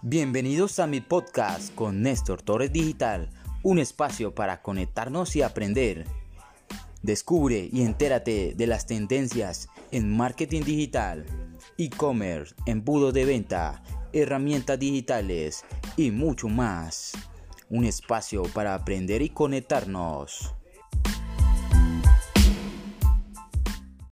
Bienvenidos a mi podcast con Néstor Torres Digital, un espacio para conectarnos y aprender. Descubre y entérate de las tendencias en marketing digital, e-commerce, embudo de venta, herramientas digitales y mucho más. Un espacio para aprender y conectarnos.